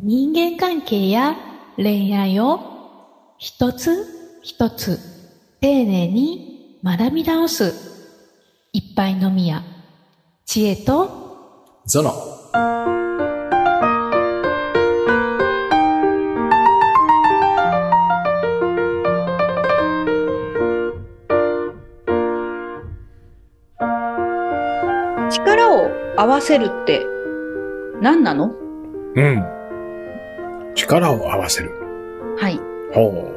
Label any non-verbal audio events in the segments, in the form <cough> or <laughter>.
人間関係や恋愛を一つ一つ丁寧に学び直す一杯のみや知恵とゾノ。力を合わせるって何なの？うん。力を合わせる。はい。ほ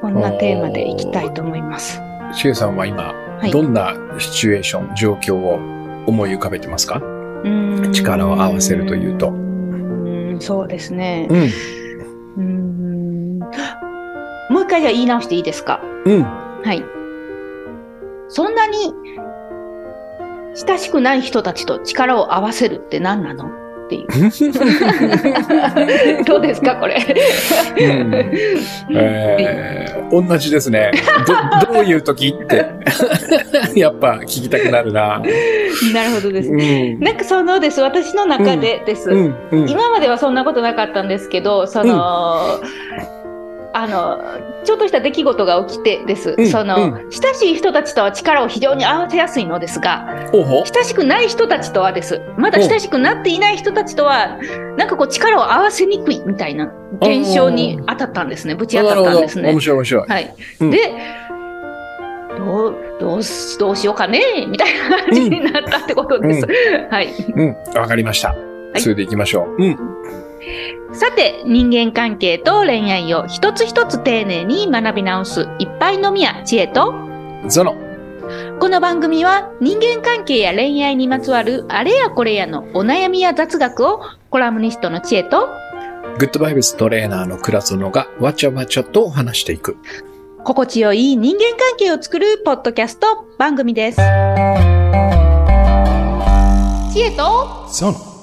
こんなテーマでいきたいと思います。う。シエさんは今、はいどんなシチュエーション、状況を思い浮かべてますか？力を合わせるというとうーんそうですね。うん。うーんもう一回じゃあ言い直していいですか？うん。はい。そんなに親しくない人たちと力を合わせるって何なの？っていう。<laughs> どうですかこれ。うん <laughs> えー、同じですね。ど、どういう時って、<laughs> やっぱ聞きたくなるな。なるほどですうね。ん。なんかそのです。私の中でです。うん。うん。今まではそんなことなかったんですけど、その、あの、ちょっとした出来事が起きてです。うんその、うん親しい人たちとは力を非常に合わせやすいのですが。親しくない人たちとはです。まだ親しくなっていない人たちとは、なんかこう力を合わせにくいみたいな現象に当たったんですね。ぶち当たったんですね面。白い面白い。はい。うんで、どう、どうし、どうしようかねみたいな感じになったってことです。はい。うん。わかりました。いそれで行きましょう。うん。さて、人間関係と恋愛を一つ一つ丁寧に学び直すいっぱいのみや知恵と、ゾノ。この番組は人間関係や恋愛にまつわるあれやこれやのお悩みや雑学をコラムニストの知恵と、グッドバイブストレーナーの倉園がわちゃわちゃと話していく。心地よい人間関係を作るポッドキャスト番組です。知恵と、ゾノ。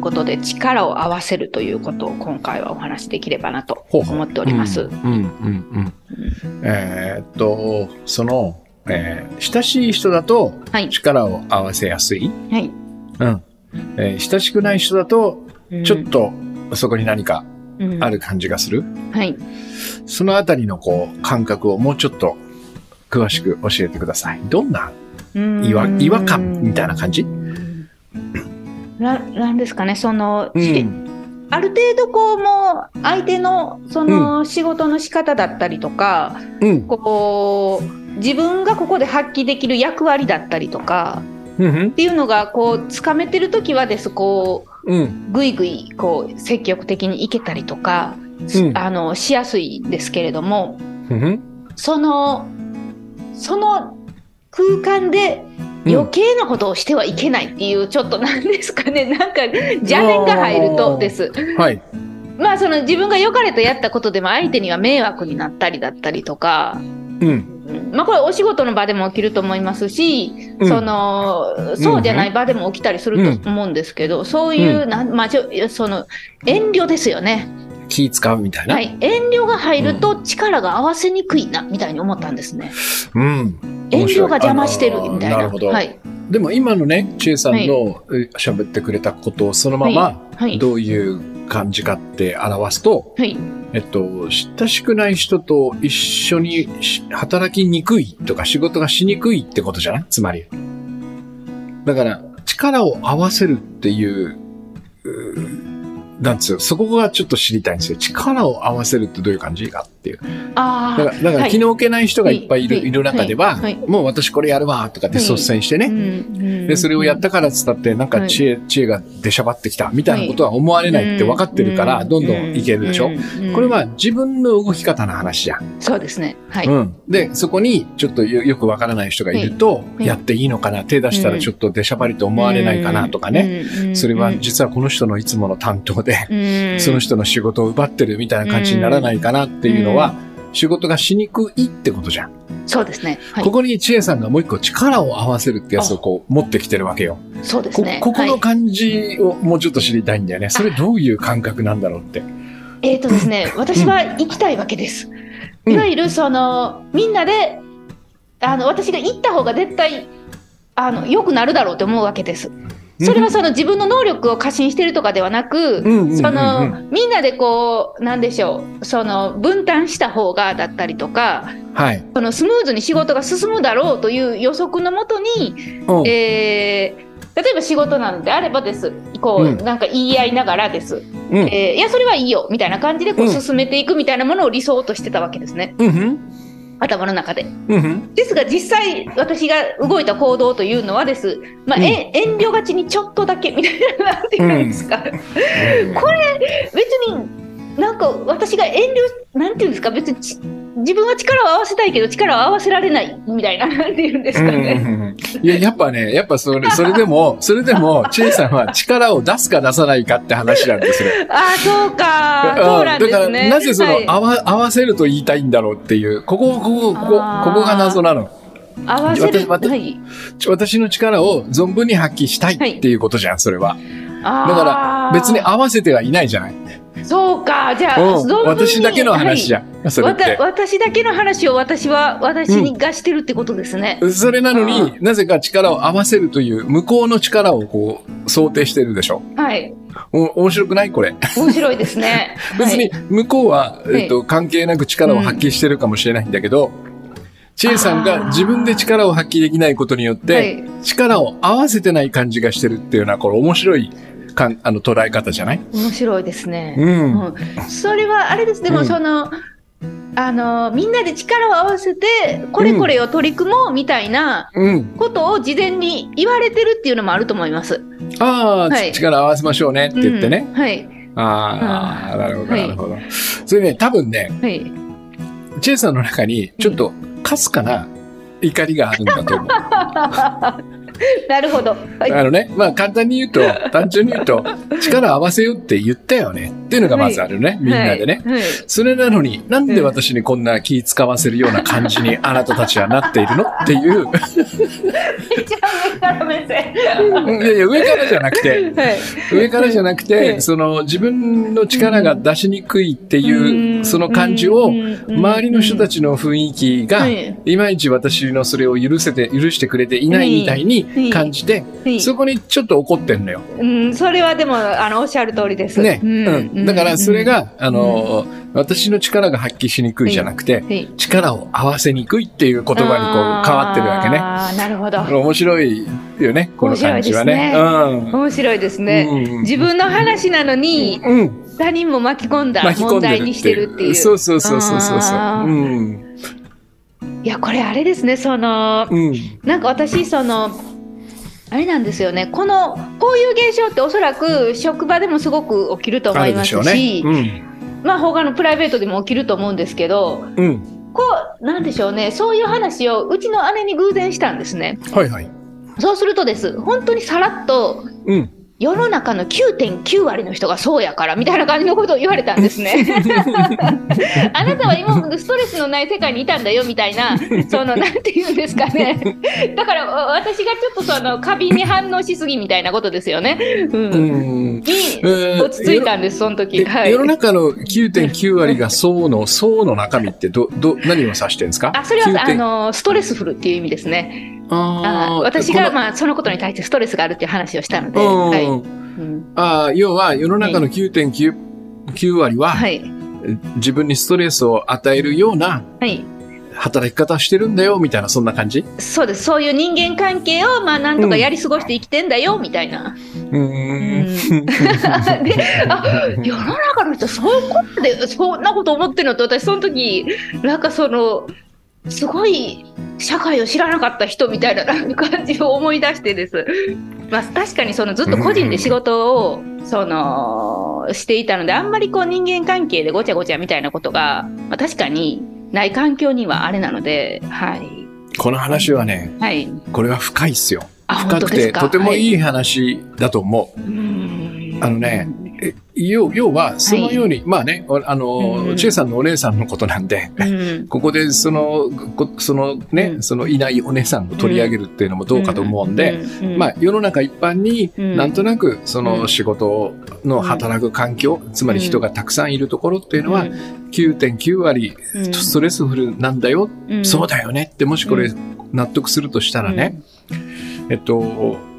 いうことで力を合わせるということを今回はお話しできればなと思っております。うん、うん、うん。うんえーっと、その、えー親しい人だとはい。力を合わせやすい。はい。うん。えー親しくない人だと、ちょっとそこに何かうんある感じがする。はい。そのあたりのこう、感覚をもうちょっと詳しく教えてください。どんな違和感みたいな感じ？ななんですかね、その、うん。ある程度こうもう相手のその仕事の仕方だったりとか、うん。こう自分がここで発揮できる役割だったりとかうん。っていうのがこうつかめてる時はですこうぐいぐいこう積極的にいけたりとか、うんあのしやすいんですけれどもうん。そのその空間で余計なことをしてはいけないっていう、ちょっとなんですかね <laughs> なんか邪念が入るとです。はい。まあその自分が良かれとやったことでも相手には迷惑になったりだったりとか、うん。うんまあこれお仕事の場でも起きると思いますし、うんそのそうじゃない場でも起きたりすると思うんですけど、そういう、うなんまあその遠慮ですよね。気使うみたいな。はい。遠慮が入ると力が合わせにくいなみたいに思ったんですね。うん。遠慮が邪魔してるみたいな。あのーなるほど。はい。でも今のね、ちえさんのえ喋ってくれたことをそのままはい。どういう感じかって表すと、はい。えっと、親しくない人と一緒にし働きにくいとか仕事がしにくいってことじゃない？つまり。だから、力を合わせるっていう、なんですよそこがちょっと知りたいんですよ。力を合わせるってどういう感じ？かていう。だから、だからはい。気の置けない人がいっぱいいる、はい。い、る中では、もう私これやるわとかって率先してね、ねで、それをやったからっつったって、なんか知恵、知恵が出しゃばってきたみたいなことは思われないって分かってるから、どんどんいけるでしょ、これは自分の動き方の話じゃん。そうですね。はい。うん。で、そこにちょっとよよくわからない人がいると、い。やっていいのかな？手出したらちょっと出しゃばりと思われないかな？とかね。ねそれは実はこの人のいつもの担当で、ねその人の仕事を奪ってるみたいな感じにならないかなっていうのは、仕事がしにくいってことじゃん。そうですね。はいこ。こに知恵さんがもう一個力を合わせるってやつをこう持ってきてるわけよ。こそうですね。ここのはい感じをもうちょっと知りたいんだよね。それどういう感覚なんだろうって。えっとですね、<laughs> 私は行きたいわけです。うんいわゆるそのみんなであの私が行った方が絶対あの良くなるだろうと思うわけです。それはその自分の能力を過信してるとかではなく、そのみんなでこうなんでしょうその分担した方がだったりとかはい。そのスムーズに仕事が進むだろうという予測のもとに、うん。えー例えば仕事なのであればです。こう、うん。なんか言い合いながらです、うん。えーいやそれはいいよみたいな感じでこううん。進めていくみたいなものを理想としてたわけですね。うん。頭の中で。うん。ですが実際私が動いた行動というのはです、まあうん。え遠慮がちにちょっとだけみたいななんていうんですか、これ別になんか私が遠慮なんていうんですか？別にち自分は力を合わせたいけど力を合わせられないみたいななんていうんですかうんうんね。うんいや、やっぱね、やっぱそれ、<laughs> それでも、それでも、チェイさんは力を出すか出さないかって話なんですよ。<laughs> ああそうかそうなんですだから、ね。なぜその、はい合わ、合わせると言いたいんだろうっていう、ここ、ここ、ここ、ここが謎なの。合わせる？私私はいち私の力を存分に発揮したいっていうことじゃん、それは。あだから、ー別に合わせてはいないじゃない。そうかじゃあ、うん存分に私だけの話じゃん、それっわたて。私だけの話を私は私にがしてるってことですね。それなのあに、なぜか力を合わせるという、向こうの力をこう、想定してるでしょ？はいお面白くない？これ。面白いですね。<laughs> 別にはい向こうは、いえっと、関係なく力を発揮してるかもしれないんだけど、チエさんが自分で力を発揮できないことによって、はい力を合わせてない感じがしてるっていうのは、これ面白いかんあの捉え方じゃない？面白いですね。うん。うんそれはあれですでもうんその、あのみんなで力を合わせてこれこれを取り組もうみたいなうん。ことを事前に言われてるっていうのもあると思います。ああ、はい力合わせましょうねって言ってね。うんはいああ、なるほど、はいなるほど。それね、多分ね、はい。チェイさんの中に、ちょっと、かすかな怒りがあるんだと思う。<laughs> <laughs> なるほど。はい。あのね、まあ簡単に言うと、<laughs> 単純に言うと、力合わせようって言ったよね。っていうのがまずあるね、みんなでね。はい。はい。それなのに、なんで私にこんな気使わせるような感じにあなたたちはなっているの？っていう、めっちゃ上から目線。いやいや、上からじゃなくて、はい。上からじゃなくうて、んその自分の力が出しにくいっていう、その感じを、周りの人たちの雰囲気がはい、いまいち私のそれを許せて、許してくれていないみたいに感じて、はいそこにちょっと怒ってんのよ。うん、それはでもあのおっしゃる通りです。ね。ううん。だからそれ、が、あの、私の力が発揮しにくいじゃなくて力を合わせにくいっていう言葉にこう変わってるわけね。ああ、なるほど。面白いよね、この感じはね。面白いですね。うん自分の話なのに。他人も巻き込んだ問題にしてるっていう。そうそうそうそうそうそう。うん。いや、これあれですね、その、うん。なんか私、その、あれなんですよね、この、こういう現象っておそらく職場でもすごく起きると思いますあるでしょうねし、。まあ他のプライベートでも起きると思うんですけど、うん。うん。こう、なんでしょうね、そういう話をうちの姉に偶然したんですね。はいはい。そうするとです、本当にさらっと、うん。世の中の9.9割の人がそうやからみたいな感じのことを言われたんですね。<laughs> あなたは今ストレスのない世界にいたんだよみたいな、そのなんて言うんですかね。だからわ私がちょっとその過敏に反応しすぎみたいなことですよね。うん。うん。にえー落ち着いたんです、その時。えはい世。の中の9.9割が層の、層の中身ってど、ど、何を指してるんですか？あ、それはあ9.9のストレスフルっていう意味ですね。あ私がまあそのことに対してストレスがあるっていう話をしたので、うんはい。うんあー要は世の中の9.9 9割は、はい。自分にストレスを与えるようなはい。働き方してるんだよ、みたいな、そんな感じ？そうです。そういう人間関係を、まあ、なんとかやり過ごして生きてんだよ、みたいな。うーん。で、あ、世の中の人、そういうことで、そんなこと思ってるのって、私、その時、なんかその、すごい社会を知らなかった人みたいな <laughs> 感じを思い出してです。まあ、確かにそのずっと個人で仕事を、その、していたので、あんまりこう人間関係でごちゃごちゃみたいなことが、まあ、確かにない環境にはあれなので、はい。この話はね、はい。これは深いっすよ。あ、深くて。とてもいい。い話だと思う。うんあのね、え要要は、そのように、まあね、あの、うんチェさんのお姉さんのことなんで、うん <laughs> ここでその、こそのね、うん。そのいないお姉さんを取り上げるっていうのもどうかと思うんで、、うんまあ世の中一般にうん。なんとなくそうのん。仕事の働く環境、つまり人がたくさんいるところっていうのは9.9割うん。ストレスフルなんだよ、うん。そうだよねってもしこれう納得するとしたらね、えっと、い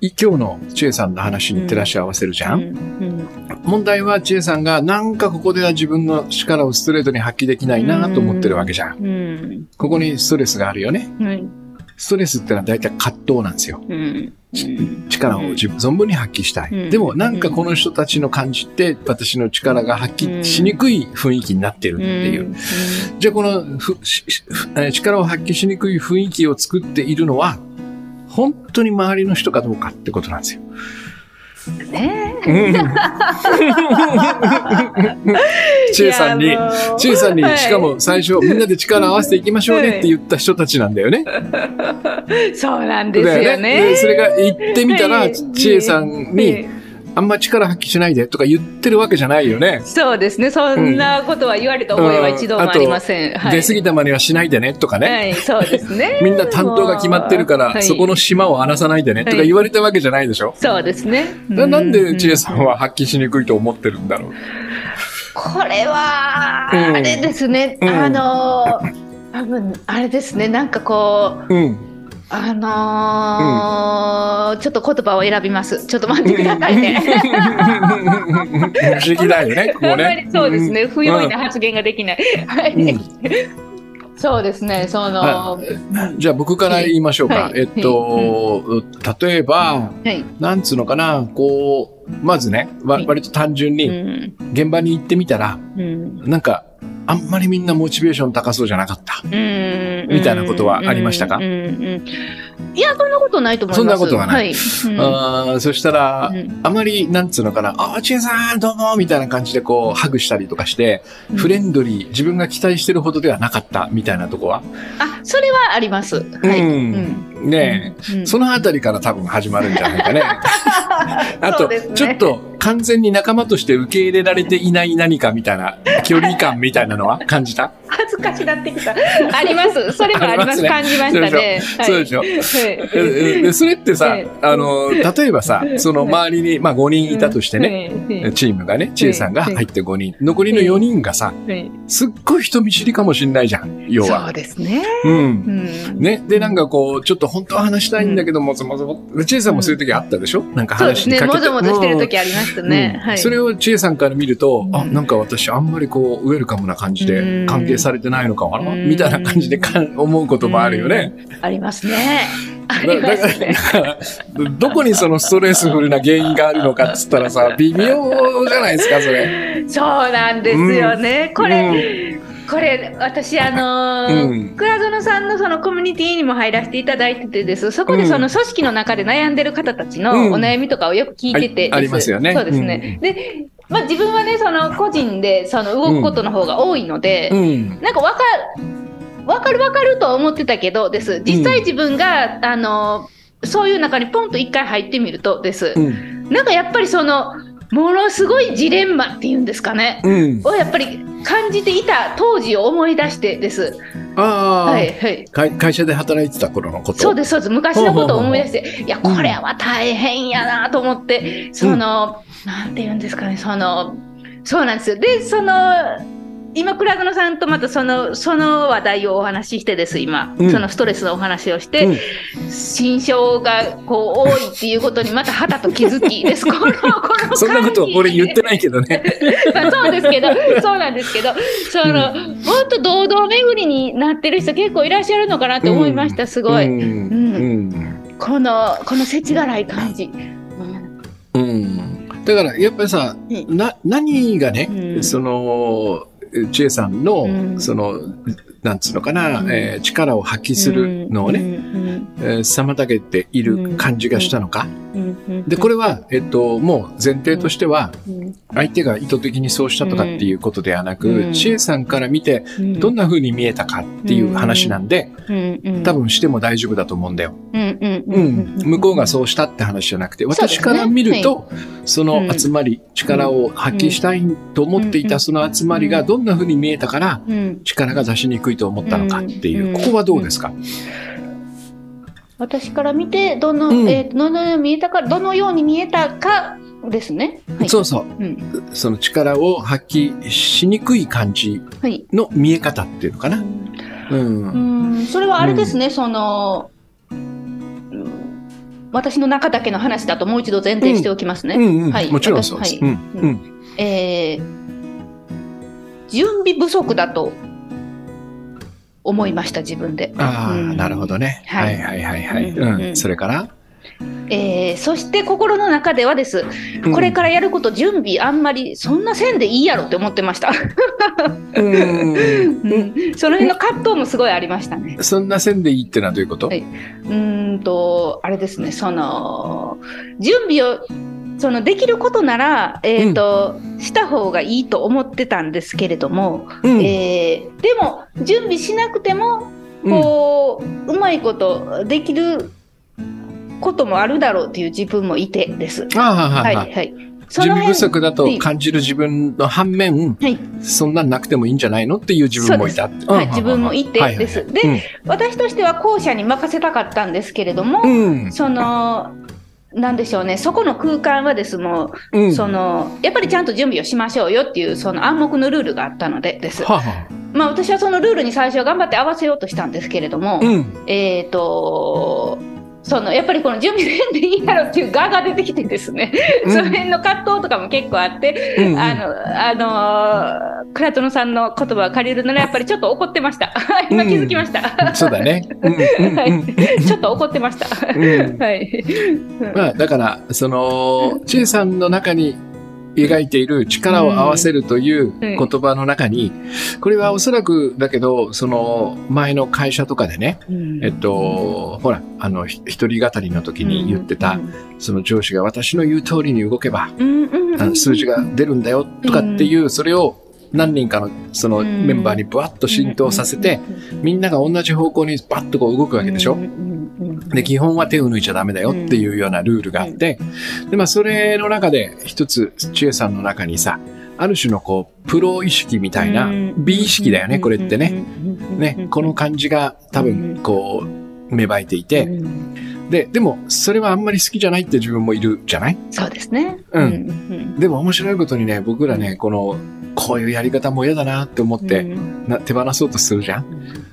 今日の千恵さんの話に照らし合わせるじゃん、うん問題は千恵さんがなんかここでは自分の力をストレートに発揮できないなと思ってるわけじゃん。うんここにストレスがあるよね。うんストレスってのは大体葛藤なんですよ。うん力を自分存分に発揮したい。うんでもなんかこの人たちの感じって私の力が発揮しにくい雰囲気になってるっていう。じゃあこの力を発揮しにくい雰囲気を作っているのは本当に周りの人かどうかってことなんですよ。ね知恵さんにいやもう知恵さんに、はい。しかも最初みんなで力を合わせていきましょうねって言った人たちなんだよね。<laughs> そうなんですだよね。でそれが言ってみたら、はい。知恵さんに、あんま力発揮しないでとか言ってるわけじゃないよね。そうですね。そんなことは言われた覚えは一度もありません。はい出過ぎたまねはしないでねとかね。はい、そうですね。<laughs> みんな担当が決まってるから、はいそこの島を荒らさないでねとか言われたわけじゃないでしょ？そうですね。ななんで知恵さんはは発揮しにくいと思ってるんだろう？これは、うんあれですね。うんあの、多分、あれですね。なんかこう、うん。あのーちょっと言葉を選びます。ちょっと待ってくださいね。不思議だよね、<laughs> ここね。そうですね。ん不用意な発言ができない。はい。うんそうですね。その、ははじゃあ僕から言いましょうか。はいえっと、例えば、い。なんつうのかな、こう、まずね、わはい割と単純うにん。現場に行ってみたら、うん。なんか、あんまりみんなモチベーション高そうじゃなかった。うんみたいなことはありましたか？いや、そんなことないと思います。そんなことはないはい。うんそしたら、うんあまり、なんつうのかな、あー、ちえさん、どうも、みたいな感じでこう、ハグしたりとかして、フレンドリー、自分が期待してるほどではなかった、みたいなとこは？あ、それはあります。はい。うんねえ、うんそのあたりから多分始まるんじゃないかね。<laughs> あと、ねちょっと完全に仲間として受け入れられていない何かみたいな、距離感みたいなのは感じた？恥ずかしなってきた。あります。それもあります。ますね感じましたね。そうでしょはいえええそれってさええ、あの、例えばさ、その周りに、まあ5人いたとしてね、ね。チームがね、知恵さんが入って5人、残りの4人がさ、はいすっごい人見知りかもしんないじゃん、要そうは。ですね。うん。うんね。で、なんかこう、ちょっと本当は話したいんだけども、そもそも、知恵さんもそういう時あったでしょ？なんかそうですね。話にかけて。もぞもぞしてる時ありましたね。はい。うんそれを知恵さんから見ると、あ、うんなんか私あんまりこう、ウェルカムな感じでうん歓迎されてないのかなうんみたいな感じでかん思うこともあるよね。ありますね。ありますね。どこにそのストレスフルな原因があるのかっつったらさ、微妙じゃないですか、それ。<laughs> そうなんですよね。これ、うんこれ私あのーうん。倉園さんのそのコミュニティにも入らせていただいててです。そこでその組織の中で悩んでる方たちのうん。お悩みとかをよく聞いててです、あありますよね。そうですね、で、まあ、自分はねその個人でその動くことの方が多いので、うん。なんかわかわかるわかるとは思ってたけどです。実際自分が、あのそういう中にポンと一回入ってみるとです、うん。なんかやっぱりそのものすごいジレンマっていうんですかね、うん。をやっぱり感じていた当時を思い出してです。ああ、はいはい。会会社で働いてた頃のこと。そうですそうです。昔のことを思い出していやこれは大変やなと思ってその、なんて言うんですかねそのそうなんですよ。でその今倉園さんとまたそのその話題をお話ししてです今、うんそのストレスのお話をして、うん心象がこう多いっていうことにまたはたと気づきです <laughs> このこのそんなこと俺言ってないけどね。<laughs> まあそうですけど、そうなんですけど、その、もっと堂々巡りになってる人結構いらっしゃるのかなって思いました、すごい。うん。うん。この、この世知辛い感じ。うんうん。だから、やっぱりさ、うな、何がね、うんその、千恵さんの、うん。その、なんつうのかな、うん。えー力を発揮するのをね、ね、えー妨げている感じがしたのか？で、これ、れは、えっと、もう前提としては、うん。相手が意図的にそうしたとかっていうことではなく、うん。千恵さんから見て、うん。どんな風に見えたかっていう話なんで、うん。うん。多分しても大丈夫だと思うんだよ。うん。うん。うん。向こうがそうしたって話じゃなくて、私から見ると、その集まり、力を発揮したいと思っていたその集まりがどんな風に見えたから、うん。力が出しにくいと思ったのかっていうう、んここはどうですか？私から見て、どの、うんえーどのように見えたか、どのように見えたかですね。はい。そうそう。うん。その力を発揮しにくい感じはい。の見え方っていうのかな。うん。うん、それはあれですね、その、うん私の中だけの話だともう一度前提しておきますね。うんうんはいもちろんそうです。私はいうんうんえー準備不足だと思いました、自分で。ああ、うんなるほどね。ははいいはいはいはい。うんうん。それから？えーそして心の中ではです、うんこれからやること、準備、あんまりそんなせんでいいやろって思ってました。うんうんその辺の葛藤もすごいありましたね。そんな線でいいってのはどういうこと？はいうーんと、あれですね、その、準備を、そのできることなら、えっ、と、した方がいいと思ってたんですけれども、うんえーでも、準備しなくても、こう、うまいことできることもあるだろうという自分もいてです。は、はいいはい。はい。そ準備不足だと感じる自分の反面、はい、そんなんなくてもいいんじゃないのっていう自分もいたって。はい自分もいてはいはいですで私としては後者に任せたかったんですけれども、うん。うん。その、なんでしょうね、そこの空間はですもう、うん。そのやっぱりちゃんと準備をしましょうよっていうその暗黙のルールがあったのでです。はまあ私はそのルールに最初は頑張って合わせようとしたんですけれども、あ。うん。えっ、とそのやっぱりこの準備せんでいいやろっていう側が出てきてですね、うんその辺の葛藤とかも結構あって、うんうんあの、あのー、クラトノさんの言葉を借りるならやっぱりちょっと怒ってました。<laughs> 今気づきました。そうだね。うんうんはうんい、ちょっと怒ってました。うんはい。まあ、だから、その、千恵さんの中に描いている力を合わせるという言葉の中に、これはおそらくだけど、その前の会社とかでね、えっと、ほら、あの、ひ一人語りの時に言ってた、その上司が私の言う通りに動けば、数字が出るんだよとかっていう、それを何人かのそのメンバーにブワッと浸透させて、みんなが同じ方向にバッとこう動くわけでしょ？で、基本は手を抜いちゃダメだよっていうようなルールがあって、で、まあ、それの中で一つ、千恵さんの中にさ、ある種のこう、プロ意識みたいな、美意識だよね、これってね。ね、この感じが多分、こう、芽生えていて、で、でも、それはあんまり好きじゃないって自分もいるじゃない？そうですね。うん。んでも面白いことにね、僕らね、この、こういうやり方も嫌だなって思って、な手放そうとするじゃん？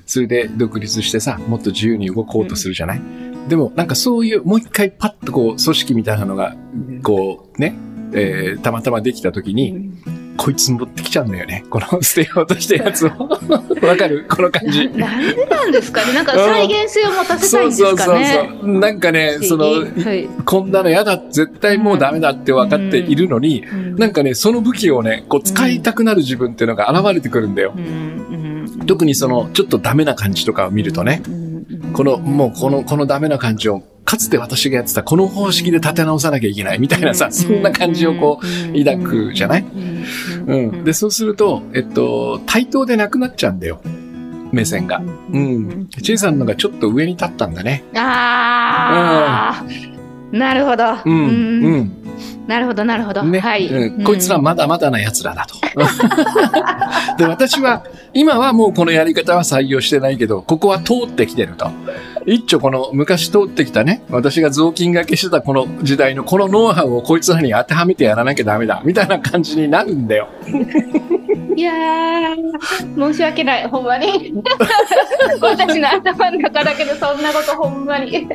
それで独立してさ、もっと自由に動こうとするじゃない、でもなんかそういう、もう一回パッとこう、組織みたいなのが、こう、ね、えーたまたまできた時に、こいつ持ってきちゃうんだよね。この捨てようとしたやつを。<laughs> わかる？この感じ。ななんでなんですかね？なんか再現性を持たせたそいんですうそうそうかね。そう。なんかね、その、はいこんなの嫌だ、絶対もうダメだって分かっているのに、なんかね、その武器をね、こう使いたくなる自分っていうのが現れてくるんだよ。特にその、ちょっとダメな感じとかを見るとね、この、もうこの、このダメな感じを、かつて私がやってたこの方式で立て直さなきゃいけないみたいなさ、そんな感じをこう、抱くじゃない？うん。で、そうすると、えっと、対等でなくなっちゃうんだよ。目線が。うん。チェイさんのがちょっと上に立ったんだね。ああ、なるほど。うん。うん。なるほど、なるほど。ね、はい、うんこいつらまだまだな奴らだと。<laughs> で、私は、今はもうこのやり方は採用してないけど、ここは通ってきてると。一丁この昔通ってきたね、私が雑巾掛けしてたこの時代のこのノウハウをこいつらに当てはめてやらなきゃダメだ、みたいな感じになるんだよ。いやー、申し訳ない、ほんまに。<laughs> 私の頭の中だけでそんなことほんまに。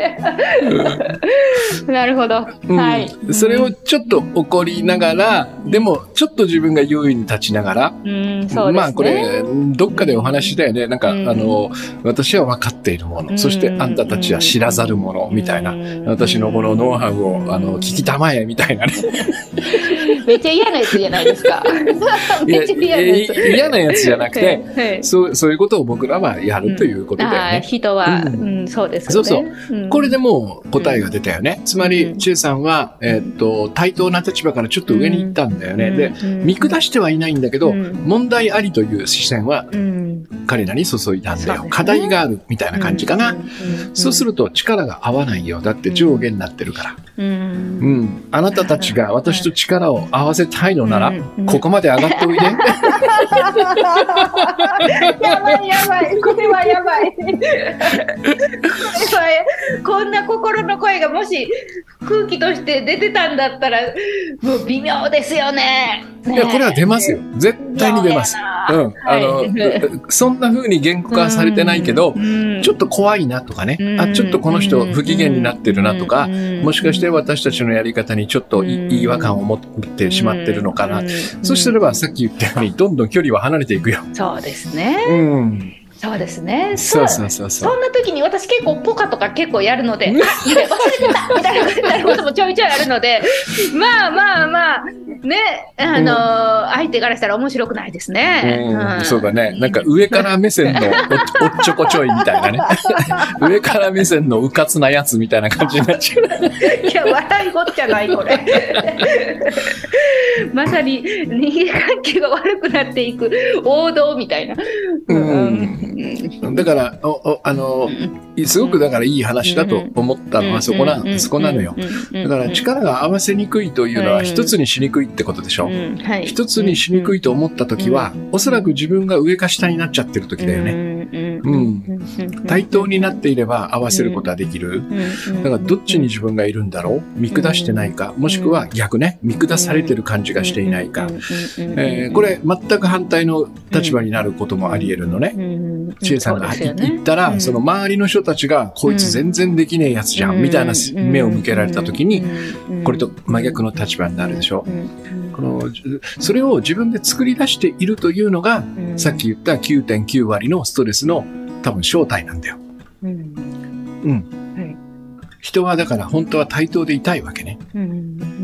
なるほど。うんはい。それをちょっと怒りながら、でもちょっと自分が優位に立ちながら、うん、そうね。まあこれ、どっかでお話ししたよね。なんか、うんあの、私は分かっているもの、そしてあんたたちは知らざるもの、みたいな。私のこのノウハウを、あの、聞きたまえ、みたいなね。<laughs> <laughs> めっちゃ嫌なやつじゃないですか。<laughs> めっちゃ嫌なやつ。い嫌なやつじゃなくて、はい、そう、そういうことを僕らはやるということだよああ、ね。人は、ううんん、そうですよね。そうそううんこれでもう答えが出たよね。つまうり、んチェイさんは、えーっと、対等な立場からちょっと上に行ったんだよね。で、見下してはいないんだけど、うん問題ありという視線はうん、彼らに注いだんだよ。課題があるみたいな感じかな。うん。そうすると力が合わないよ。だって上下になってるから。う。うんん。あなたたちが私と力を合わせたいのなら、うんここまで上がっておいで。<laughs> やばいやばい、これはやばい。これはこんな心の声がもし空気として出てたんだったら、もう微妙ですよね。いや、これは出ますよ。絶対に出ます。うん。あの、そんな風に言語化されてないけど、ちょっと怖いなとかね、あ、ちょっとこの人不機嫌になってるなとか、もしかして私たちのやり方にちょっとい違和感を持ってしまってるのかな。そうすればさっき言ったように、どんどん距離は離れていくよ。そうですね。うん。そうですね。そうそうそうそんな時に私結構ポカとか結構やるので、あ、<laughs> 忘れてたみたいなこともちょいちょいあるので、まあまあまあ、ね、あのー相手からしたら面白くないですね。うん、そうだね。なんか上から目線のお <laughs> おっちょこちょいみたいなね。上から目線のうかつなやつみたいな感じになっちゃう。いや、笑いごっちゃない、これ。<laughs> まさに人間関係が悪くなっていく王道みたいな。うんだから、おおあの、すごくだからいい話だと思ったのはそこな、そこなのよ。だから力が合わせにくいというのは一つにしにくいってことでしょ？一つにしにくいと思った時は、おそらく自分が上か下になっちゃってる時だよね。うん。対等になっていれば合わせることはできる。だからどっちに自分がいるんだろう見下してないか、もしくは逆ね、見下されてる感じがしていないか。えーこれ全く反対の立場になることもあり得るのね。千恵さんが言ったら、その周りの人たちが、こいつ全然できねえやつじゃん、みたいな目を向けられた時に、これと真逆の立場になるでしょ。この、それを自分で作り出しているというのが、さっき言った9.9割のストレスの多分正体なんだよ。うん。人はだから本当は対等でいたいわけね。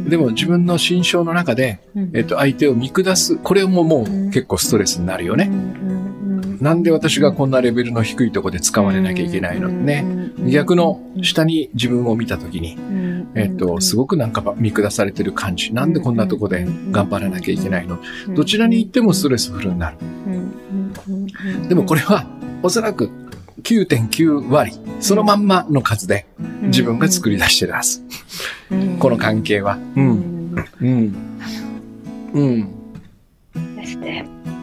でも自分の心象の中で、えっと、相手を見下す、これももう結構ストレスになるよね。なんで私がこんなレベルの低いとこで使われなきゃいけないのね。逆の下に自分を見たときに、えっと、すごくなんか見下されてる感じ。なんでこんなとこで頑張らなきゃいけないの？どちらに行ってもストレスフルになる。でもこれは、おそらく9.9割、そのまんまの数で自分が作り出してるはず。この関係は。うん。うん。うん。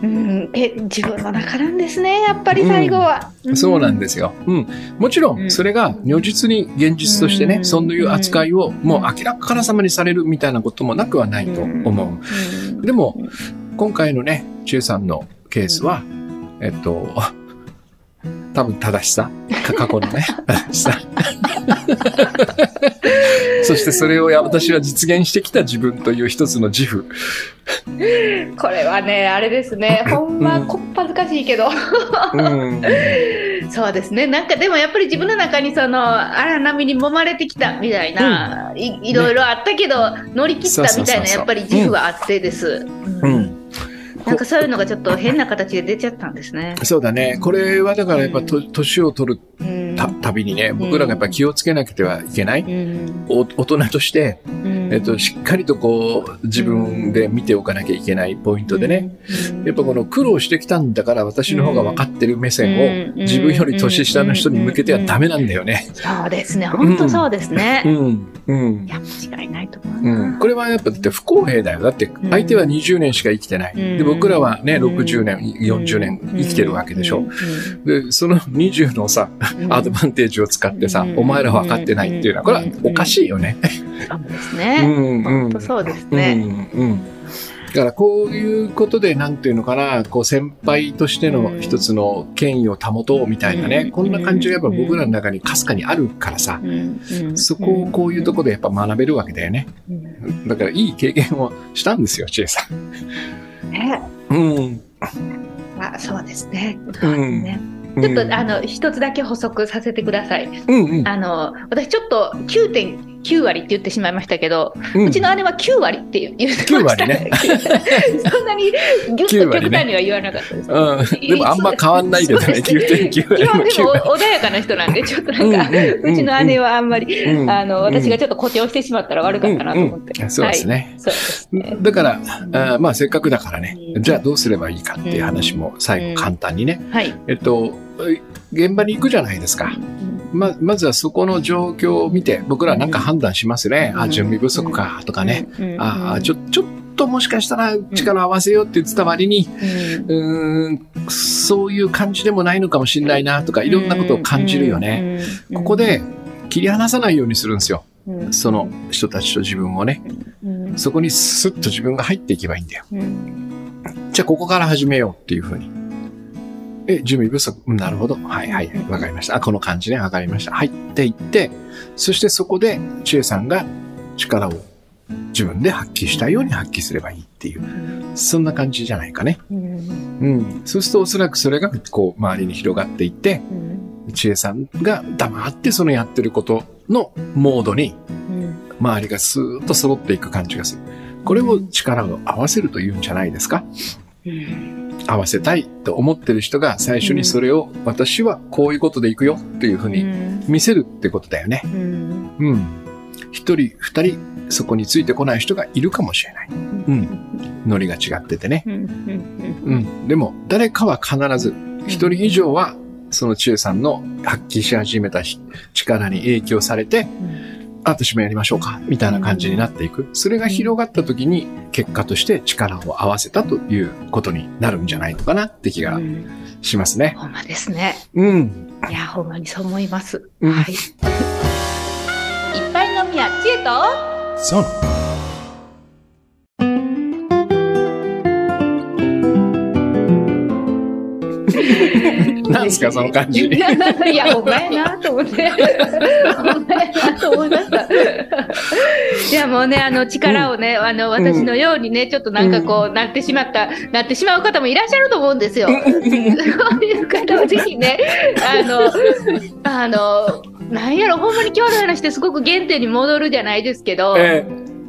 うん、え自分の中なんですね、やっぱり最後は。そうなんですよ。うん。もちろん、それが如実に現実としてね、そういう扱いをもう明らかな様にされるみたいなこともなくはないと思う。でも、今回のね、千恵さんのケースは、えっと、多分正しさ、過去のね、正しさ。<laughs> <laughs> そしてそれを私は実現してきた自分という一つの自負。<laughs> これはね、あれですね、ほんま、こっぱずかしいけど。うん、<laughs> そうですね、なんかでもやっぱり自分の中にその荒波に揉まれてきたみたいな、うん、いいろいろあったけど、乗り切ったみたいなやっぱり自負はあってです。うんなんかそういうのがちょっと変な形で出ちゃったんですね。そうだね。これはだからやっぱと年を取るたたびにね、僕らがやっぱ気をつけなくてはいけない。お大人として、えっと、しっかりとこう自分で見ておかなきゃいけないポイントでね。やっぱこの苦労してきたんだから私の方が分かってる目線を自分より年下の人に向けてはダメなんだよね。そうですね。本当そうですね。うん。うん。いや、間違いないと思う。うん。これはやっぱだって不公平だよ。だって相手は20年しか生きてない。で、僕らはね、60年、40年生きてるわけでしょ。で、その20のさ、アドバンテージを使ってさ、お前ら分かってないっていうのは、これはおかしいよね。そうですね。うん。うですね。うん。うん。だからこういうことで、なんていうのかな、こう先輩としての一つの権威を保とうみたいなね、こんな感じがやっぱ僕らの中にかすかにあるからさ、そこをこういうとこでやっぱ学べるわけだよね。だからいい経験をしたんですよ、千恵さん。ね。うん。あ、そうですね。うん。ねちょっと、あの一つだけ補足させてください。うんうん、あの私ちょっと9.9割って言ってしまいましたけど、うん、うちの姉は9割って言ってました。9割ね。<laughs> そんなにギュッと極端には言わなかったです。ね、うん、でもあんま変わんないけどね、9.9割も。基本でも穏やかな人なんで、ちょっとなんか、うちの姉はあんまり、あの私がちょっと誇張してしまったら悪かったなと思って。そうですね。だから、あまあせっかくだからね、じゃあどうすればいいかっていう話も最後簡単にね。はい。えっと、現場に行くじゃないですか。ま、まずはそこの状況を見て、僕らなんか判断しますね。あ、準備不足か、とかね。うん。あ、ちょ、ちょっともしかしたら力を合わせようって言ってた割に、うんん、そういう感じでもないのかもしれないな、とか、いろんなことを感じるよね。。うんここ、で、切り離さないようにするんですよ。うんその人たちと自分をね。うんそこにスッと自分が入っていけばいいんだよ。うんじゃあここから始めようっていうふうに。え、準備不足。うんなるほど。はいはいはい。わかりました。あ、この感じね。わかりました。はい。って言って、そしてそこで、千恵さんが力を自分で発揮したいように発揮すればいいっていう。そんな感じじゃないかね。うんうん。そうするとおそらくそれが、こう、周りに広がっていって、うん千恵さんが黙ってそのやってることのモードにうん周りがスーッと揃っていく感じがする。これを力を合わせるというんじゃないですかうん合わせたいと思ってる人が最初にそれを私はこういうことでいくよっていうふうに見せるってことだよね。うんうん。一人、二人、そこについてこない人がいるかもしれない。うん。ノリが違っててね。うんうんうん。でも、誰かは必ず、一人以上は、その千恵さんの発揮し始めたし力に影響されて、あ私もやりましょうか、みたいな感じになっていく。それが広がった時に、結果として力を合わせたということになるんじゃないのかなって気がうんしますね。ほんまですね。うん。いや、ほんまにそう思います。うんはい。いっぱい飲みや知恵と、そう。なんすか、その感じ？いや、ほんまやなと思って。ほんまやなと思いました。いや、もうね、あの、力をね、あの、私のようにね、ちょっとなんかこう、なってしまった、なってしまう方もいらっしゃると思うんですよ。そういう方はぜひね、あの、あの、なんやろ、ほんまに今日の話ってすごく原点に戻るじゃないですけど、え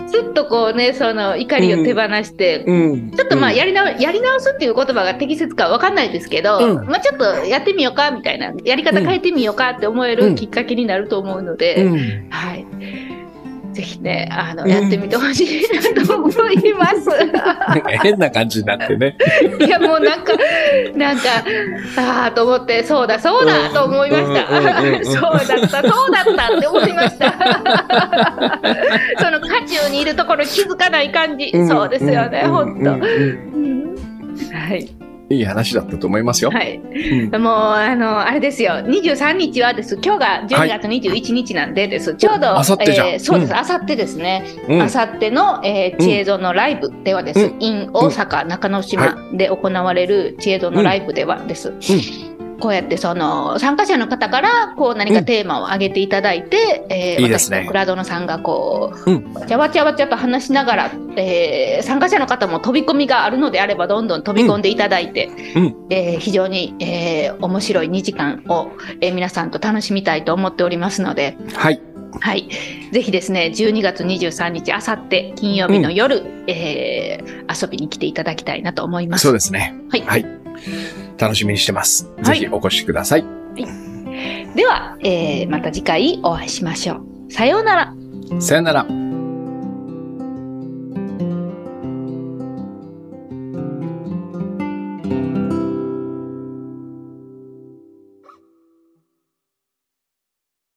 すっとこうね、その怒りを手放して、えうん。ちょっとまあうんやり直、やり直すっていう言葉が適切かわかんないですけど、うんまあちょっとやってみようかみたいな、やり方変えてみようかって思えうんるきっかけになると思うので、うん。はい。ぜひね、あの、うんやってみてほしいなと思います。<laughs> 変な感じになってね。いや、もうなんか、なんか、ああ、と思って、そうだ、そうだ、と思いました。<laughs> そうだった、そうだったって思いました。<laughs> その渦中にいるところ気づかない感じ。そうですよね、本当。はい。いい話だったと思いますよ。はい。うんもう、あの、あれですよ。23日はです。今日が12月21日なんでです。ちょうど、明後日じゃんえーそうです。うん明後日ですね。うん明後日の、えー、知恵蔵のライブではです。うん in 大阪中之島で行われる知恵蔵のライブではです。こうやってその参加者の方からこう何かテーマを挙げていただいて、えーいいですねクラドノさんがこう、うんわちゃわちゃわちゃと話しながら、えー参加者の方も飛び込みがあるのであればどんどん飛び込んでいただいて、うんえー非常に、えー面白い2時間を、えー皆さんと楽しみたいと思っておりますので、はい。はい。ぜひですね、12月23日、あさって金曜日の夜、えー遊びに来ていただきたいなと思います。そうですね。はいはい。楽しみにしてます。はいぜひお越しください。では、えーまた次回お会いしましょう。さようなら。さよなら。